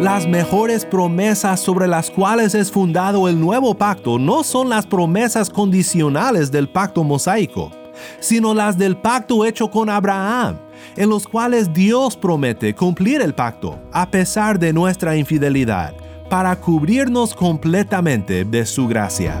Las mejores promesas sobre las cuales es fundado el nuevo pacto no son las promesas condicionales del pacto mosaico, sino las del pacto hecho con Abraham, en los cuales Dios promete cumplir el pacto a pesar de nuestra infidelidad, para cubrirnos completamente de su gracia.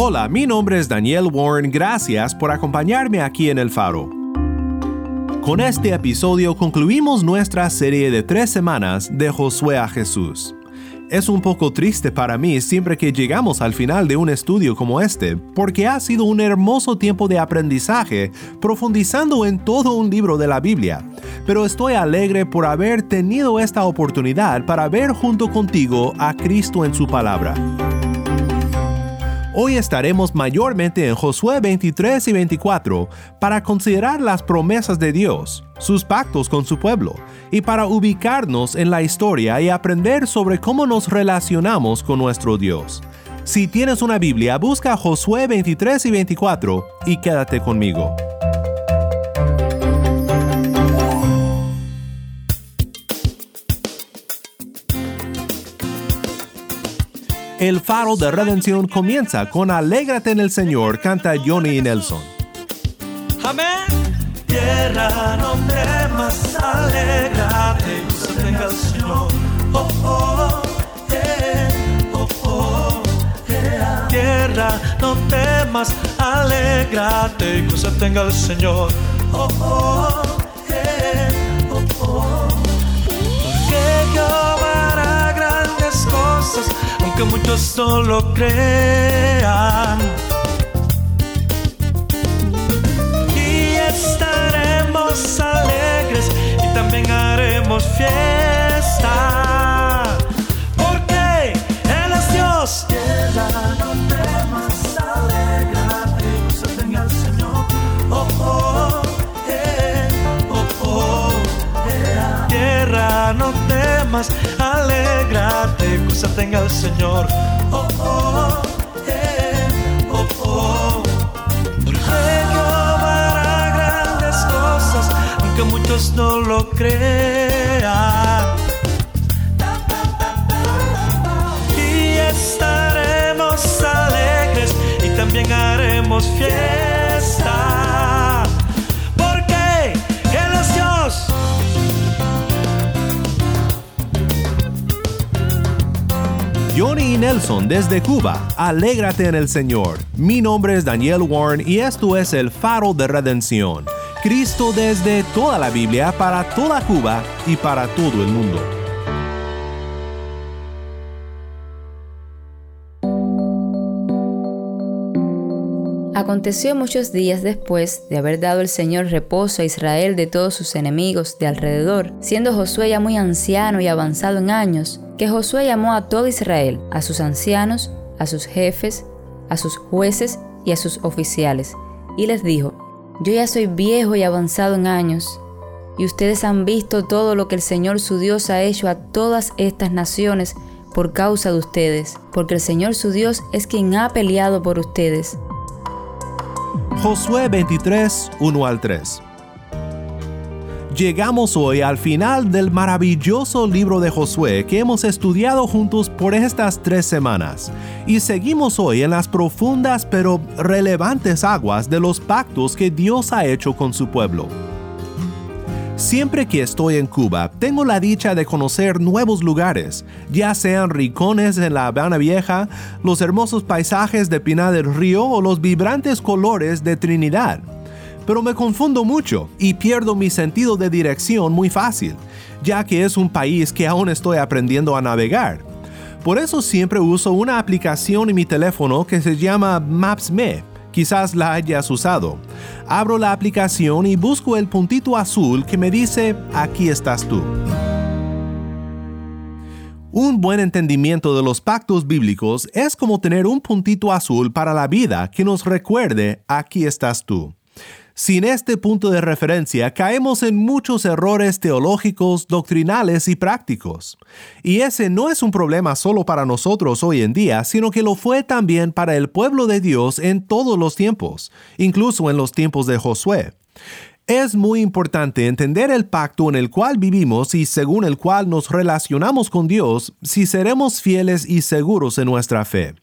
Hola, mi nombre es Daniel Warren, gracias por acompañarme aquí en El Faro. Con este episodio concluimos nuestra serie de tres semanas de Josué a Jesús. Es un poco triste para mí siempre que llegamos al final de un estudio como este, porque ha sido un hermoso tiempo de aprendizaje profundizando en todo un libro de la Biblia, pero estoy alegre por haber tenido esta oportunidad para ver junto contigo a Cristo en su palabra. Hoy estaremos mayormente en Josué 23 y 24 para considerar las promesas de Dios, sus pactos con su pueblo, y para ubicarnos en la historia y aprender sobre cómo nos relacionamos con nuestro Dios. Si tienes una Biblia, busca Josué 23 y 24 y quédate conmigo. El faro de redención comienza con Alégrate en el Señor, canta Johnny Nelson. Amén. Tierra, no temas, alégrate, se tenga el Señor. Oh, oh, yeah, oh, oh, yeah. Tierra, no temas, alégrate, que se tenga el Señor. Oh, oh, yeah, oh, oh. Porque aunque muchos no lo crean. Y estaremos alegres y también haremos fiesta. Cosa tenga el Señor. Oh, oh, eh, oh, oh. Porque Jehová hará grandes cosas, aunque muchos no lo crean. Y estaremos alegres y también haremos fiesta. Nelson desde Cuba, alégrate en el Señor. Mi nombre es Daniel Warren y esto es el faro de redención. Cristo desde toda la Biblia para toda Cuba y para todo el mundo. Aconteció muchos días después de haber dado el Señor reposo a Israel de todos sus enemigos de alrededor, siendo Josué ya muy anciano y avanzado en años, que Josué llamó a todo Israel, a sus ancianos, a sus jefes, a sus jueces y a sus oficiales, y les dijo, Yo ya soy viejo y avanzado en años, y ustedes han visto todo lo que el Señor su Dios ha hecho a todas estas naciones por causa de ustedes, porque el Señor su Dios es quien ha peleado por ustedes. Josué 23, 1 al 3. Llegamos hoy al final del maravilloso libro de Josué que hemos estudiado juntos por estas tres semanas y seguimos hoy en las profundas pero relevantes aguas de los pactos que Dios ha hecho con su pueblo. Siempre que estoy en Cuba, tengo la dicha de conocer nuevos lugares, ya sean rincones en La Habana Vieja, los hermosos paisajes de Pinar del Río o los vibrantes colores de Trinidad. Pero me confundo mucho y pierdo mi sentido de dirección muy fácil, ya que es un país que aún estoy aprendiendo a navegar. Por eso siempre uso una aplicación en mi teléfono que se llama Maps.me Quizás la hayas usado. Abro la aplicación y busco el puntito azul que me dice, aquí estás tú. Un buen entendimiento de los pactos bíblicos es como tener un puntito azul para la vida que nos recuerde, aquí estás tú. Sin este punto de referencia caemos en muchos errores teológicos, doctrinales y prácticos. Y ese no es un problema solo para nosotros hoy en día, sino que lo fue también para el pueblo de Dios en todos los tiempos, incluso en los tiempos de Josué. Es muy importante entender el pacto en el cual vivimos y según el cual nos relacionamos con Dios si seremos fieles y seguros en nuestra fe.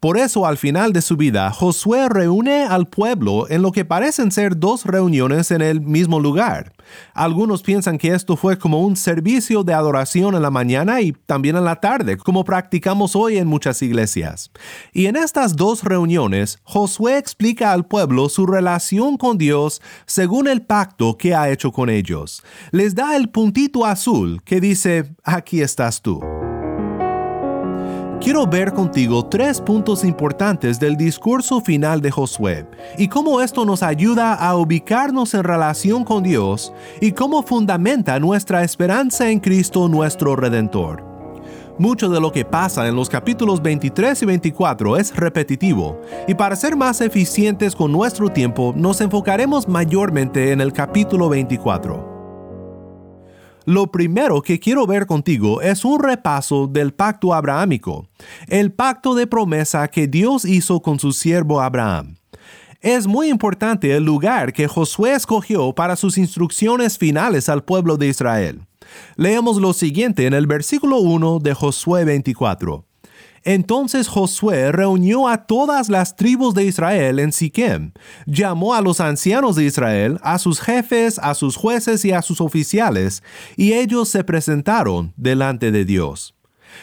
Por eso al final de su vida, Josué reúne al pueblo en lo que parecen ser dos reuniones en el mismo lugar. Algunos piensan que esto fue como un servicio de adoración en la mañana y también en la tarde, como practicamos hoy en muchas iglesias. Y en estas dos reuniones, Josué explica al pueblo su relación con Dios según el pacto que ha hecho con ellos. Les da el puntito azul que dice, aquí estás tú quiero ver contigo tres puntos importantes del discurso final de Josué y cómo esto nos ayuda a ubicarnos en relación con Dios y cómo fundamenta nuestra esperanza en Cristo nuestro Redentor. Mucho de lo que pasa en los capítulos 23 y 24 es repetitivo, y para ser más eficientes con nuestro tiempo nos enfocaremos mayormente en el capítulo 24. Lo primero que quiero ver contigo es un repaso del pacto abrahámico, el pacto de promesa que Dios hizo con su siervo Abraham. Es muy importante el lugar que Josué escogió para sus instrucciones finales al pueblo de Israel. Leemos lo siguiente en el versículo 1 de Josué 24. Entonces Josué reunió a todas las tribus de Israel en Siquem, llamó a los ancianos de Israel, a sus jefes, a sus jueces y a sus oficiales, y ellos se presentaron delante de Dios.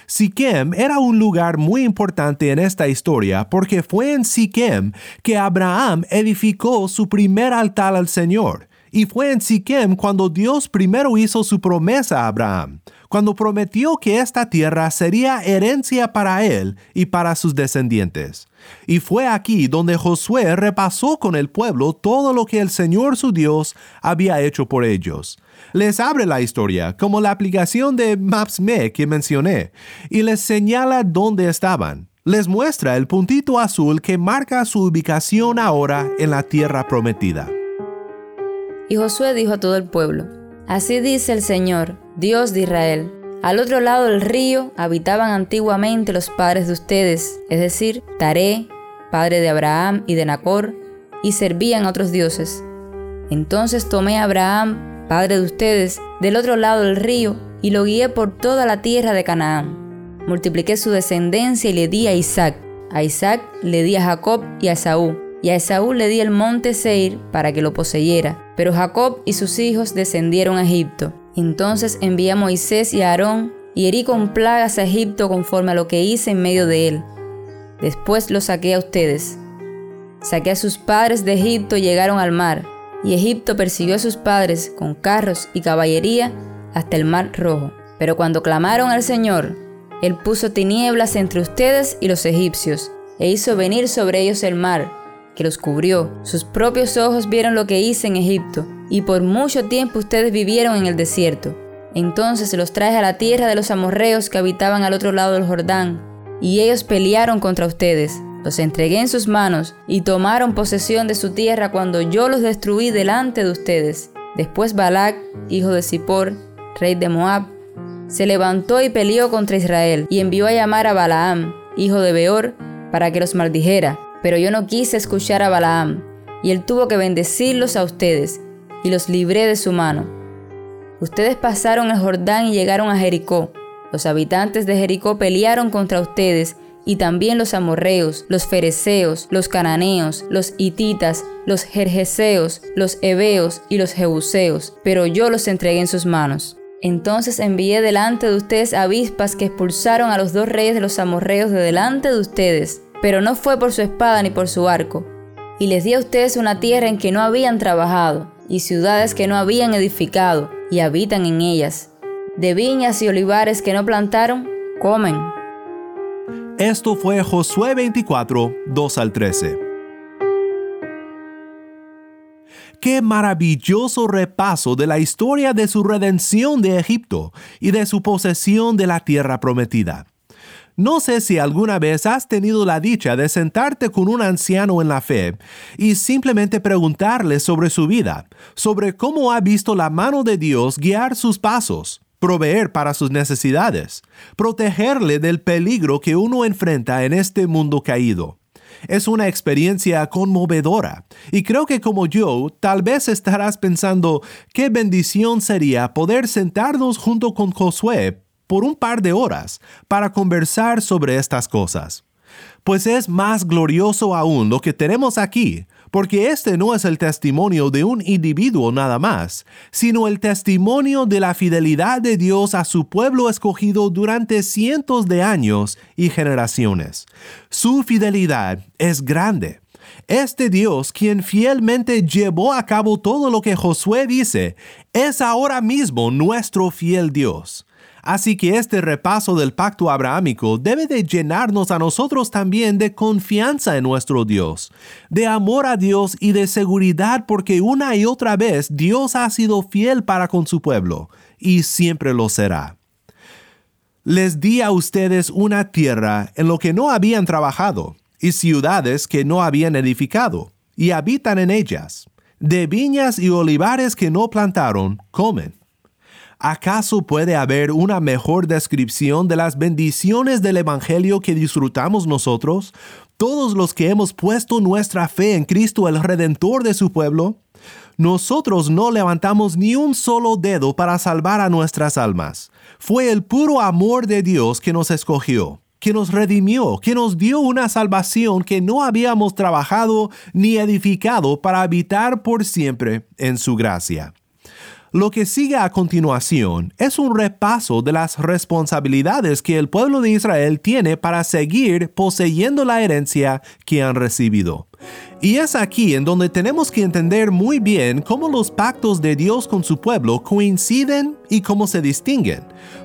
Siquem era un lugar muy importante en esta historia porque fue en Siquem que Abraham edificó su primer altar al Señor, y fue en Siquem cuando Dios primero hizo su promesa a Abraham cuando prometió que esta tierra sería herencia para él y para sus descendientes. Y fue aquí donde Josué repasó con el pueblo todo lo que el Señor su Dios había hecho por ellos. Les abre la historia, como la aplicación de Maps.me que mencioné, y les señala dónde estaban. Les muestra el puntito azul que marca su ubicación ahora en la tierra prometida. Y Josué dijo a todo el pueblo, Así dice el Señor, Dios de Israel. Al otro lado del río habitaban antiguamente los padres de ustedes, es decir, Taré, padre de Abraham y de Nacor, y servían a otros dioses. Entonces tomé a Abraham, padre de ustedes, del otro lado del río, y lo guié por toda la tierra de Canaán. Multipliqué su descendencia y le di a Isaac. A Isaac le di a Jacob y a Esaú y a Esaú le di el monte Seir para que lo poseyera. Pero Jacob y sus hijos descendieron a Egipto. Entonces envié a Moisés y a Aarón y herí con plagas a Egipto conforme a lo que hice en medio de él. Después los saqué a ustedes. Saqué a sus padres de Egipto y llegaron al mar, y Egipto persiguió a sus padres con carros y caballería hasta el mar rojo. Pero cuando clamaron al Señor, Él puso tinieblas entre ustedes y los egipcios, e hizo venir sobre ellos el mar, que los cubrió. Sus propios ojos vieron lo que hice en Egipto, y por mucho tiempo ustedes vivieron en el desierto. Entonces los traje a la tierra de los amorreos que habitaban al otro lado del Jordán, y ellos pelearon contra ustedes. Los entregué en sus manos, y tomaron posesión de su tierra cuando yo los destruí delante de ustedes. Después Balac, hijo de Zippor, rey de Moab, se levantó y peleó contra Israel, y envió a llamar a Balaam, hijo de Beor, para que los maldijera. Pero yo no quise escuchar a Balaam, y él tuvo que bendecirlos a ustedes, y los libré de su mano. Ustedes pasaron el Jordán y llegaron a Jericó. Los habitantes de Jericó pelearon contra ustedes, y también los amorreos, los fereceos, los cananeos, los hititas, los jerjeseos, los heveos y los jebuseos, pero yo los entregué en sus manos. Entonces envié delante de ustedes avispas que expulsaron a los dos reyes de los amorreos de delante de ustedes, pero no fue por su espada ni por su arco. Y les di a ustedes una tierra en que no habían trabajado, y ciudades que no habían edificado, y habitan en ellas. De viñas y olivares que no plantaron, comen. Esto fue Josué 24, 2 al 13. Qué maravilloso repaso de la historia de su redención de Egipto y de su posesión de la tierra prometida. No sé si alguna vez has tenido la dicha de sentarte con un anciano en la fe y simplemente preguntarle sobre su vida, sobre cómo ha visto la mano de Dios guiar sus pasos, proveer para sus necesidades, protegerle del peligro que uno enfrenta en este mundo caído. Es una experiencia conmovedora y creo que como yo, tal vez estarás pensando qué bendición sería poder sentarnos junto con Josué por un par de horas para conversar sobre estas cosas. Pues es más glorioso aún lo que tenemos aquí, porque este no es el testimonio de un individuo nada más, sino el testimonio de la fidelidad de Dios a su pueblo escogido durante cientos de años y generaciones. Su fidelidad es grande. Este Dios, quien fielmente llevó a cabo todo lo que Josué dice, es ahora mismo nuestro fiel Dios. Así que este repaso del pacto abrahámico debe de llenarnos a nosotros también de confianza en nuestro Dios, de amor a Dios y de seguridad porque una y otra vez Dios ha sido fiel para con su pueblo y siempre lo será. Les di a ustedes una tierra en lo que no habían trabajado y ciudades que no habían edificado y habitan en ellas. De viñas y olivares que no plantaron, comen ¿Acaso puede haber una mejor descripción de las bendiciones del Evangelio que disfrutamos nosotros, todos los que hemos puesto nuestra fe en Cristo el Redentor de su pueblo? Nosotros no levantamos ni un solo dedo para salvar a nuestras almas. Fue el puro amor de Dios que nos escogió, que nos redimió, que nos dio una salvación que no habíamos trabajado ni edificado para habitar por siempre en su gracia. Lo que sigue a continuación es un repaso de las responsabilidades que el pueblo de Israel tiene para seguir poseyendo la herencia que han recibido. Y es aquí en donde tenemos que entender muy bien cómo los pactos de Dios con su pueblo coinciden y cómo se distinguen.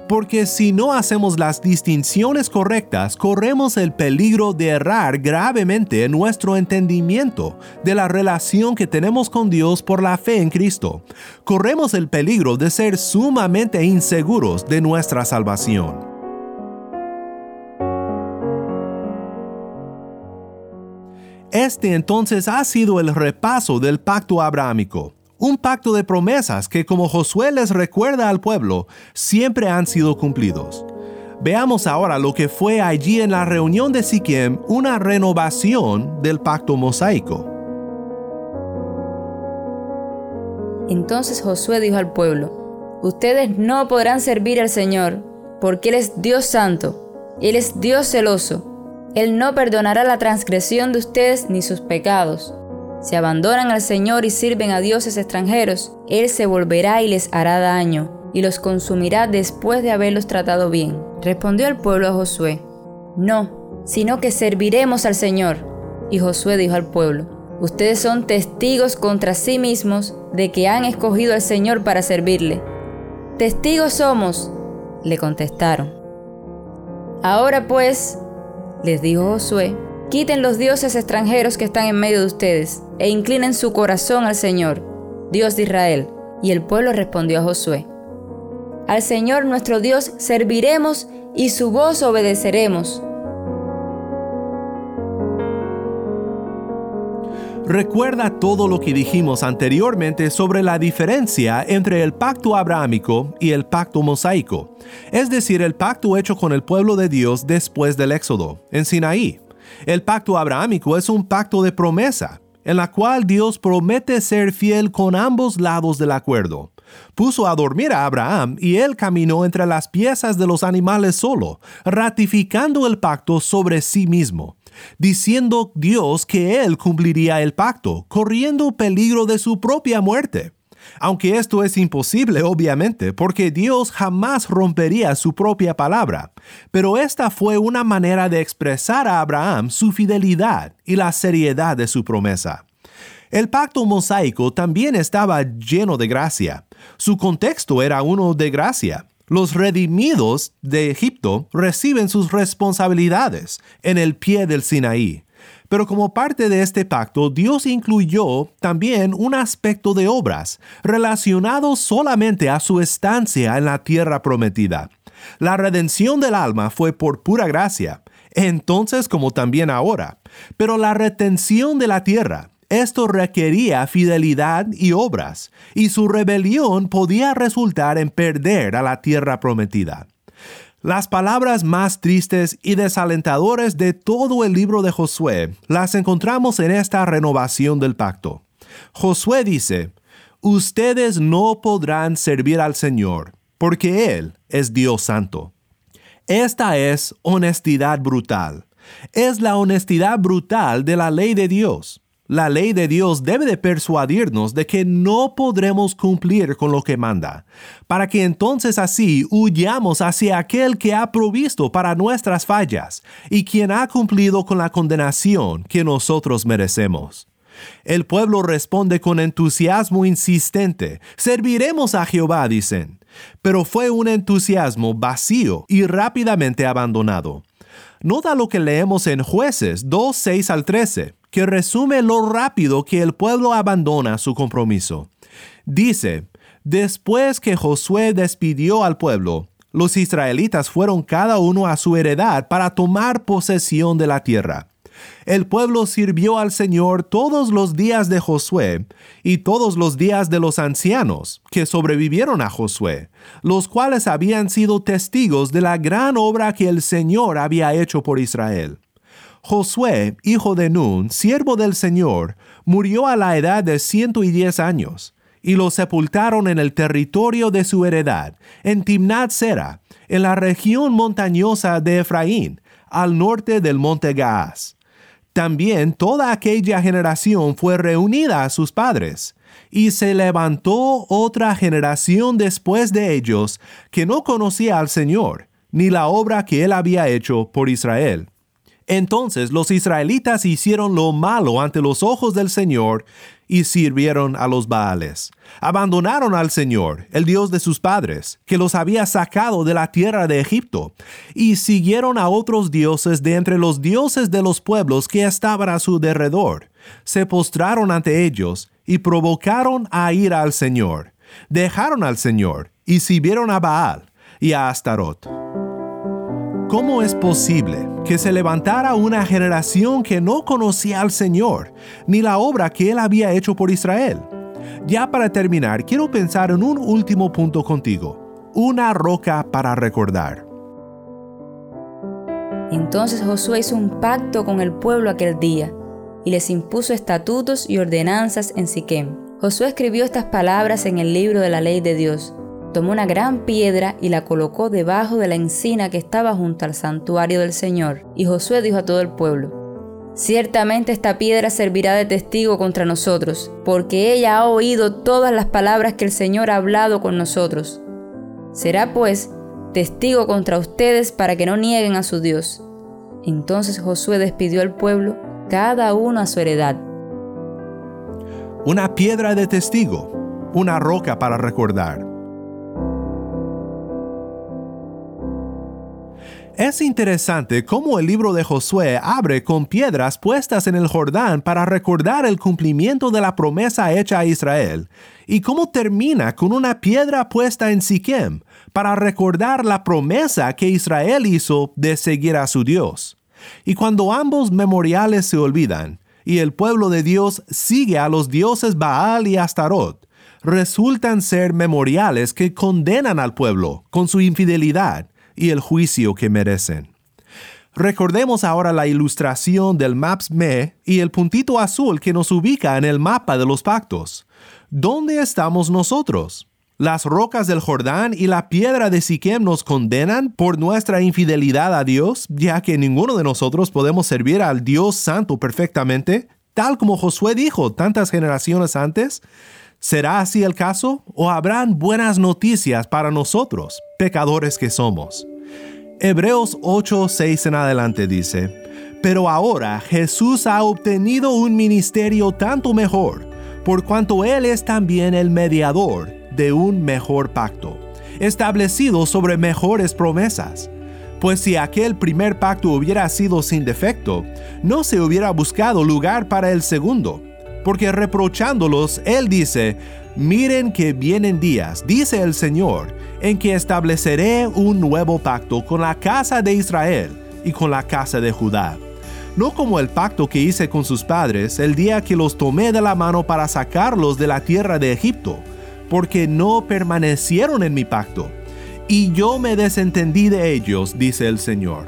Porque si no hacemos las distinciones correctas, corremos el peligro de errar gravemente en nuestro entendimiento de la relación que tenemos con Dios por la fe en Cristo. Corremos el peligro de ser sumamente inseguros de nuestra salvación. Este entonces ha sido el repaso del pacto abrahámico, un pacto de promesas que como Josué les recuerda al pueblo, siempre han sido cumplidos. Veamos ahora lo que fue allí en la reunión de Siquem una renovación del pacto mosaico. Entonces Josué dijo al pueblo, Ustedes no podrán servir al Señor, porque Él es Dios santo, Él es Dios celoso él no perdonará la transgresión de ustedes ni sus pecados. Si abandonan al Señor y sirven a dioses extranjeros, Él se volverá y les hará daño, y los consumirá después de haberlos tratado bien. Respondió el pueblo a Josué, No, sino que serviremos al Señor. Y Josué dijo al pueblo, Ustedes son testigos contra sí mismos de que han escogido al Señor para servirle. Testigos somos, le contestaron. Ahora pues, les dijo Josué, quiten los dioses extranjeros que están en medio de ustedes, e inclinen su corazón al Señor, Dios de Israel. Y el pueblo respondió a Josué, Al Señor nuestro Dios serviremos y su voz obedeceremos. Recuerda todo lo que dijimos anteriormente sobre la diferencia entre el pacto abrahámico y el pacto mosaico, es decir, el pacto hecho con el pueblo de Dios después del Éxodo, en Sinaí. El pacto abrahámico es un pacto de promesa, en la cual Dios promete ser fiel con ambos lados del acuerdo. Puso a dormir a Abraham y él caminó entre las piezas de los animales solo, ratificando el pacto sobre sí mismo diciendo Dios que Él cumpliría el pacto, corriendo peligro de su propia muerte. Aunque esto es imposible, obviamente, porque Dios jamás rompería su propia palabra. Pero esta fue una manera de expresar a Abraham su fidelidad y la seriedad de su promesa. El pacto mosaico también estaba lleno de gracia. Su contexto era uno de gracia. Los redimidos de Egipto reciben sus responsabilidades en el pie del Sinaí. Pero como parte de este pacto, Dios incluyó también un aspecto de obras, relacionado solamente a su estancia en la tierra prometida. La redención del alma fue por pura gracia, entonces como también ahora. Pero la retención de la tierra, esto requería fidelidad y obras, y su rebelión podía resultar en perder a la tierra prometida. Las palabras más tristes y desalentadoras de todo el libro de Josué las encontramos en esta renovación del pacto. Josué dice, Ustedes no podrán servir al Señor, porque Él es Dios santo. Esta es honestidad brutal. Es la honestidad brutal de la ley de Dios. La ley de Dios debe de persuadirnos de que no podremos cumplir con lo que manda, para que entonces así huyamos hacia aquel que ha provisto para nuestras fallas y quien ha cumplido con la condenación que nosotros merecemos. El pueblo responde con entusiasmo insistente, serviremos a Jehová, dicen, pero fue un entusiasmo vacío y rápidamente abandonado. Nota lo que leemos en jueces 2, 6 al 13 que resume lo rápido que el pueblo abandona su compromiso. Dice, después que Josué despidió al pueblo, los israelitas fueron cada uno a su heredad para tomar posesión de la tierra. El pueblo sirvió al Señor todos los días de Josué y todos los días de los ancianos que sobrevivieron a Josué, los cuales habían sido testigos de la gran obra que el Señor había hecho por Israel. Josué, hijo de Nun, siervo del Señor, murió a la edad de ciento y diez años, y lo sepultaron en el territorio de su heredad, en Timnat Sera, en la región montañosa de Efraín, al norte del monte Gaas. También toda aquella generación fue reunida a sus padres, y se levantó otra generación después de ellos que no conocía al Señor, ni la obra que él había hecho por Israel. Entonces los israelitas hicieron lo malo ante los ojos del Señor y sirvieron a los Baales. Abandonaron al Señor, el Dios de sus padres, que los había sacado de la tierra de Egipto, y siguieron a otros dioses de entre los dioses de los pueblos que estaban a su derredor. Se postraron ante ellos y provocaron a ir al Señor. Dejaron al Señor y sirvieron a Baal y a Astarot. ¿Cómo es posible que se levantara una generación que no conocía al Señor, ni la obra que Él había hecho por Israel? Ya para terminar, quiero pensar en un último punto contigo, una roca para recordar. Entonces Josué hizo un pacto con el pueblo aquel día, y les impuso estatutos y ordenanzas en Siquem. Josué escribió estas palabras en el libro de la ley de Dios, tomó una gran piedra y la colocó debajo de la encina que estaba junto al santuario del Señor. Y Josué dijo a todo el pueblo, Ciertamente esta piedra servirá de testigo contra nosotros, porque ella ha oído todas las palabras que el Señor ha hablado con nosotros. Será pues testigo contra ustedes para que no nieguen a su Dios. Entonces Josué despidió al pueblo, cada uno a su heredad. Una piedra de testigo, una roca para recordar. Es interesante cómo el libro de Josué abre con piedras puestas en el Jordán para recordar el cumplimiento de la promesa hecha a Israel, y cómo termina con una piedra puesta en Siquem para recordar la promesa que Israel hizo de seguir a su Dios. Y cuando ambos memoriales se olvidan, y el pueblo de Dios sigue a los dioses Baal y Astarot, resultan ser memoriales que condenan al pueblo con su infidelidad y el juicio que merecen. Recordemos ahora la ilustración del Maps Me y el puntito azul que nos ubica en el mapa de los pactos. ¿Dónde estamos nosotros? ¿Las rocas del Jordán y la piedra de Siquem nos condenan por nuestra infidelidad a Dios, ya que ninguno de nosotros podemos servir al Dios Santo perfectamente, tal como Josué dijo tantas generaciones antes? ¿Será así el caso o habrán buenas noticias para nosotros, pecadores que somos? Hebreos 8, 6 en adelante dice, Pero ahora Jesús ha obtenido un ministerio tanto mejor, por cuanto Él es también el mediador de un mejor pacto, establecido sobre mejores promesas Pues si aquel primer pacto hubiera sido sin defecto, no se hubiera buscado lugar para el segundo. Porque reprochándolos, Él dice, miren que vienen días, dice el Señor, en que estableceré un nuevo pacto con la casa de Israel y con la casa de Judá. No como el pacto que hice con sus padres el día que los tomé de la mano para sacarlos de la tierra de Egipto, porque no permanecieron en mi pacto y yo me desentendí de ellos, dice el Señor.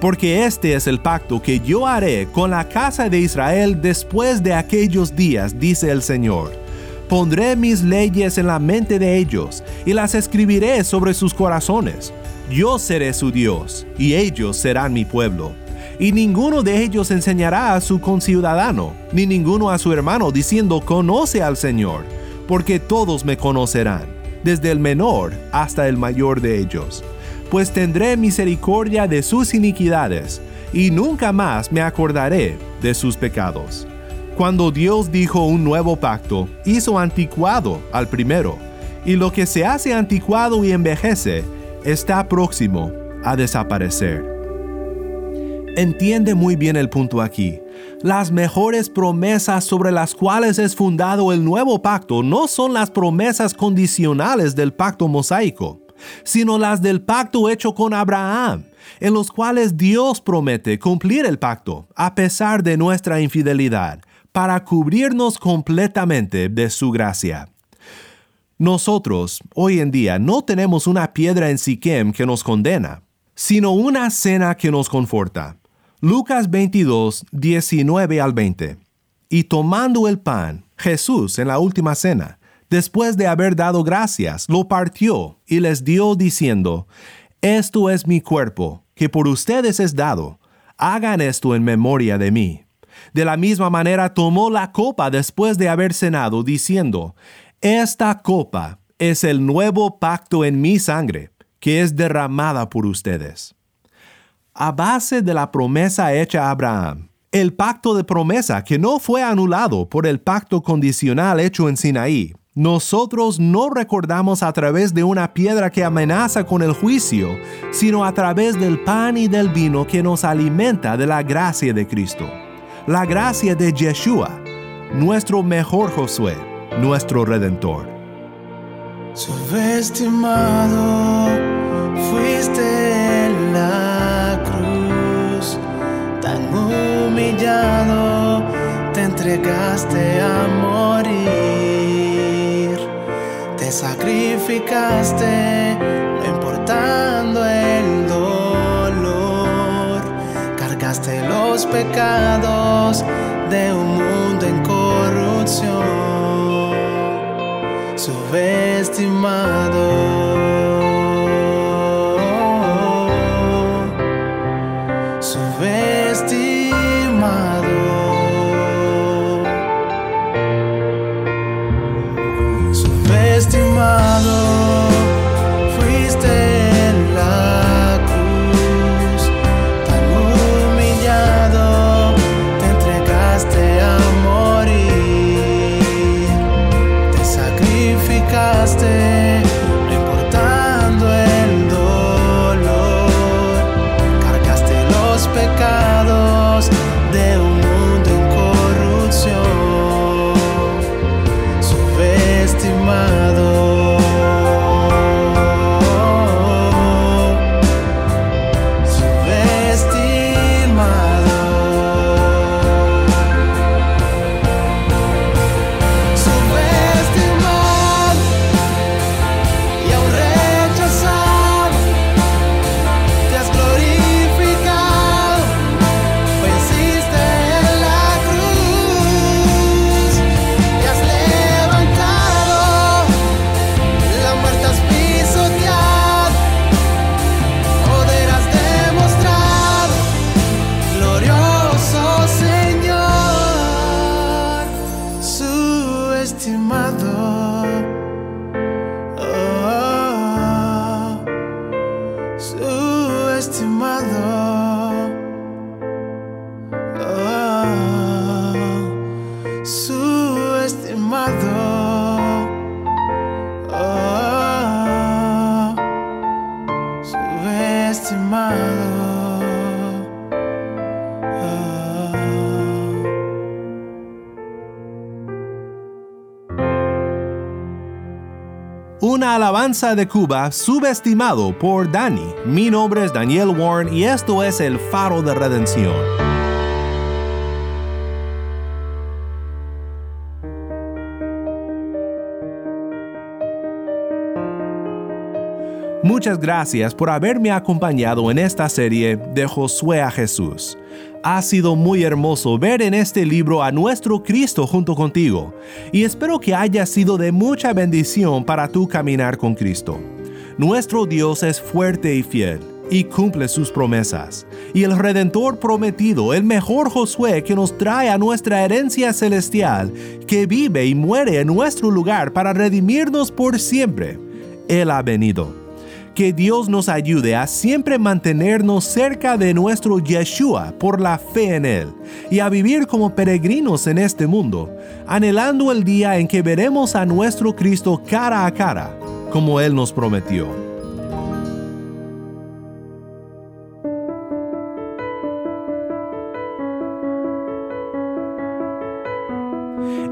Porque este es el pacto que yo haré con la casa de Israel después de aquellos días, dice el Señor. Pondré mis leyes en la mente de ellos y las escribiré sobre sus corazones. Yo seré su Dios y ellos serán mi pueblo. Y ninguno de ellos enseñará a su conciudadano, ni ninguno a su hermano, diciendo, conoce al Señor, porque todos me conocerán desde el menor hasta el mayor de ellos, pues tendré misericordia de sus iniquidades, y nunca más me acordaré de sus pecados. Cuando Dios dijo un nuevo pacto, hizo anticuado al primero, y lo que se hace anticuado y envejece está próximo a desaparecer. Entiende muy bien el punto aquí las mejores promesas sobre las cuales es fundado el nuevo pacto no son las promesas condicionales del pacto mosaico, sino las del pacto hecho con Abraham, en los cuales Dios promete cumplir el pacto a pesar de nuestra infidelidad, para cubrirnos completamente de su gracia. Nosotros, hoy en día, no tenemos una piedra en Siquem que nos condena, sino una cena que nos conforta Lucas 22, 19 al 20. Y tomando el pan, Jesús en la última cena, después de haber dado gracias, lo partió y les dio diciendo, Esto es mi cuerpo, que por ustedes es dado. Hagan esto en memoria de mí. De la misma manera tomó la copa después de haber cenado, diciendo, Esta copa es el nuevo pacto en mi sangre, que es derramada por ustedes a base de la promesa hecha a Abraham. El pacto de promesa que no fue anulado por el pacto condicional hecho en Sinaí. Nosotros no recordamos a través de una piedra que amenaza con el juicio, sino a través del pan y del vino que nos alimenta de la gracia de Cristo. La gracia de Yeshua, nuestro mejor Josué, nuestro Redentor. Subestimado fuiste la te entregaste a morir, te sacrificaste, cargaste los pecados de un mundo en corrupción, subestimado. Alabanza de Cuba subestimado por Dani. Mi nombre es Daniel Warren y esto es el faro de redención. Muchas gracias por haberme acompañado en esta serie de Josué a Jesús. Ha sido muy hermoso ver en este libro a nuestro Cristo junto contigo y espero que haya sido de mucha bendición para tu caminar con Cristo. Nuestro Dios es fuerte y fiel y cumple sus promesas. Y el Redentor prometido, el mejor Josué que nos trae a nuestra herencia celestial, que vive y muere en nuestro lugar para redimirnos por siempre, Él ha venido que Dios nos ayude a siempre mantenernos cerca de nuestro Yeshua por la fe en Él y a vivir como peregrinos en este mundo, anhelando el día en que veremos a nuestro Cristo cara a cara, como Él nos prometió.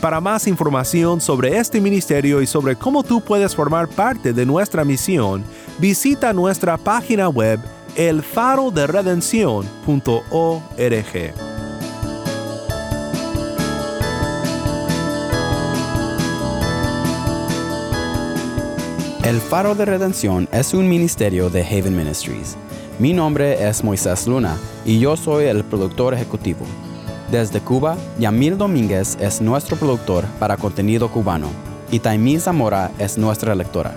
Para más información sobre este ministerio y sobre cómo tú puedes formar parte de nuestra misión, visita nuestra página web elfaroderedención.org. El Faro de Redención es un ministerio de Haven Ministries. Mi nombre es Moisés Luna y yo soy el productor ejecutivo. Desde Cuba, Yamil Domínguez es nuestro productor para contenido cubano y Taimí Zamora es nuestra lectora.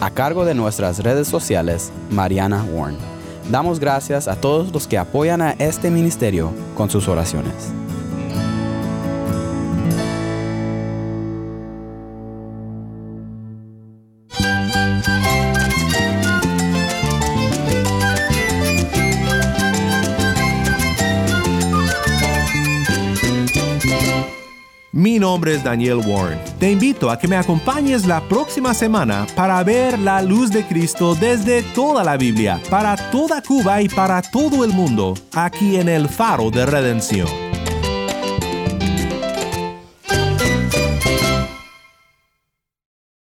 A cargo de nuestras redes sociales, Mariana Warren. Damos gracias a todos los que apoyan a este ministerio con sus oraciones. Nombre es Daniel Warren. Te invito a que me acompañes la próxima semana para ver la luz de Cristo desde toda la Biblia, para toda Cuba y para todo el mundo, aquí en el Faro de Redención.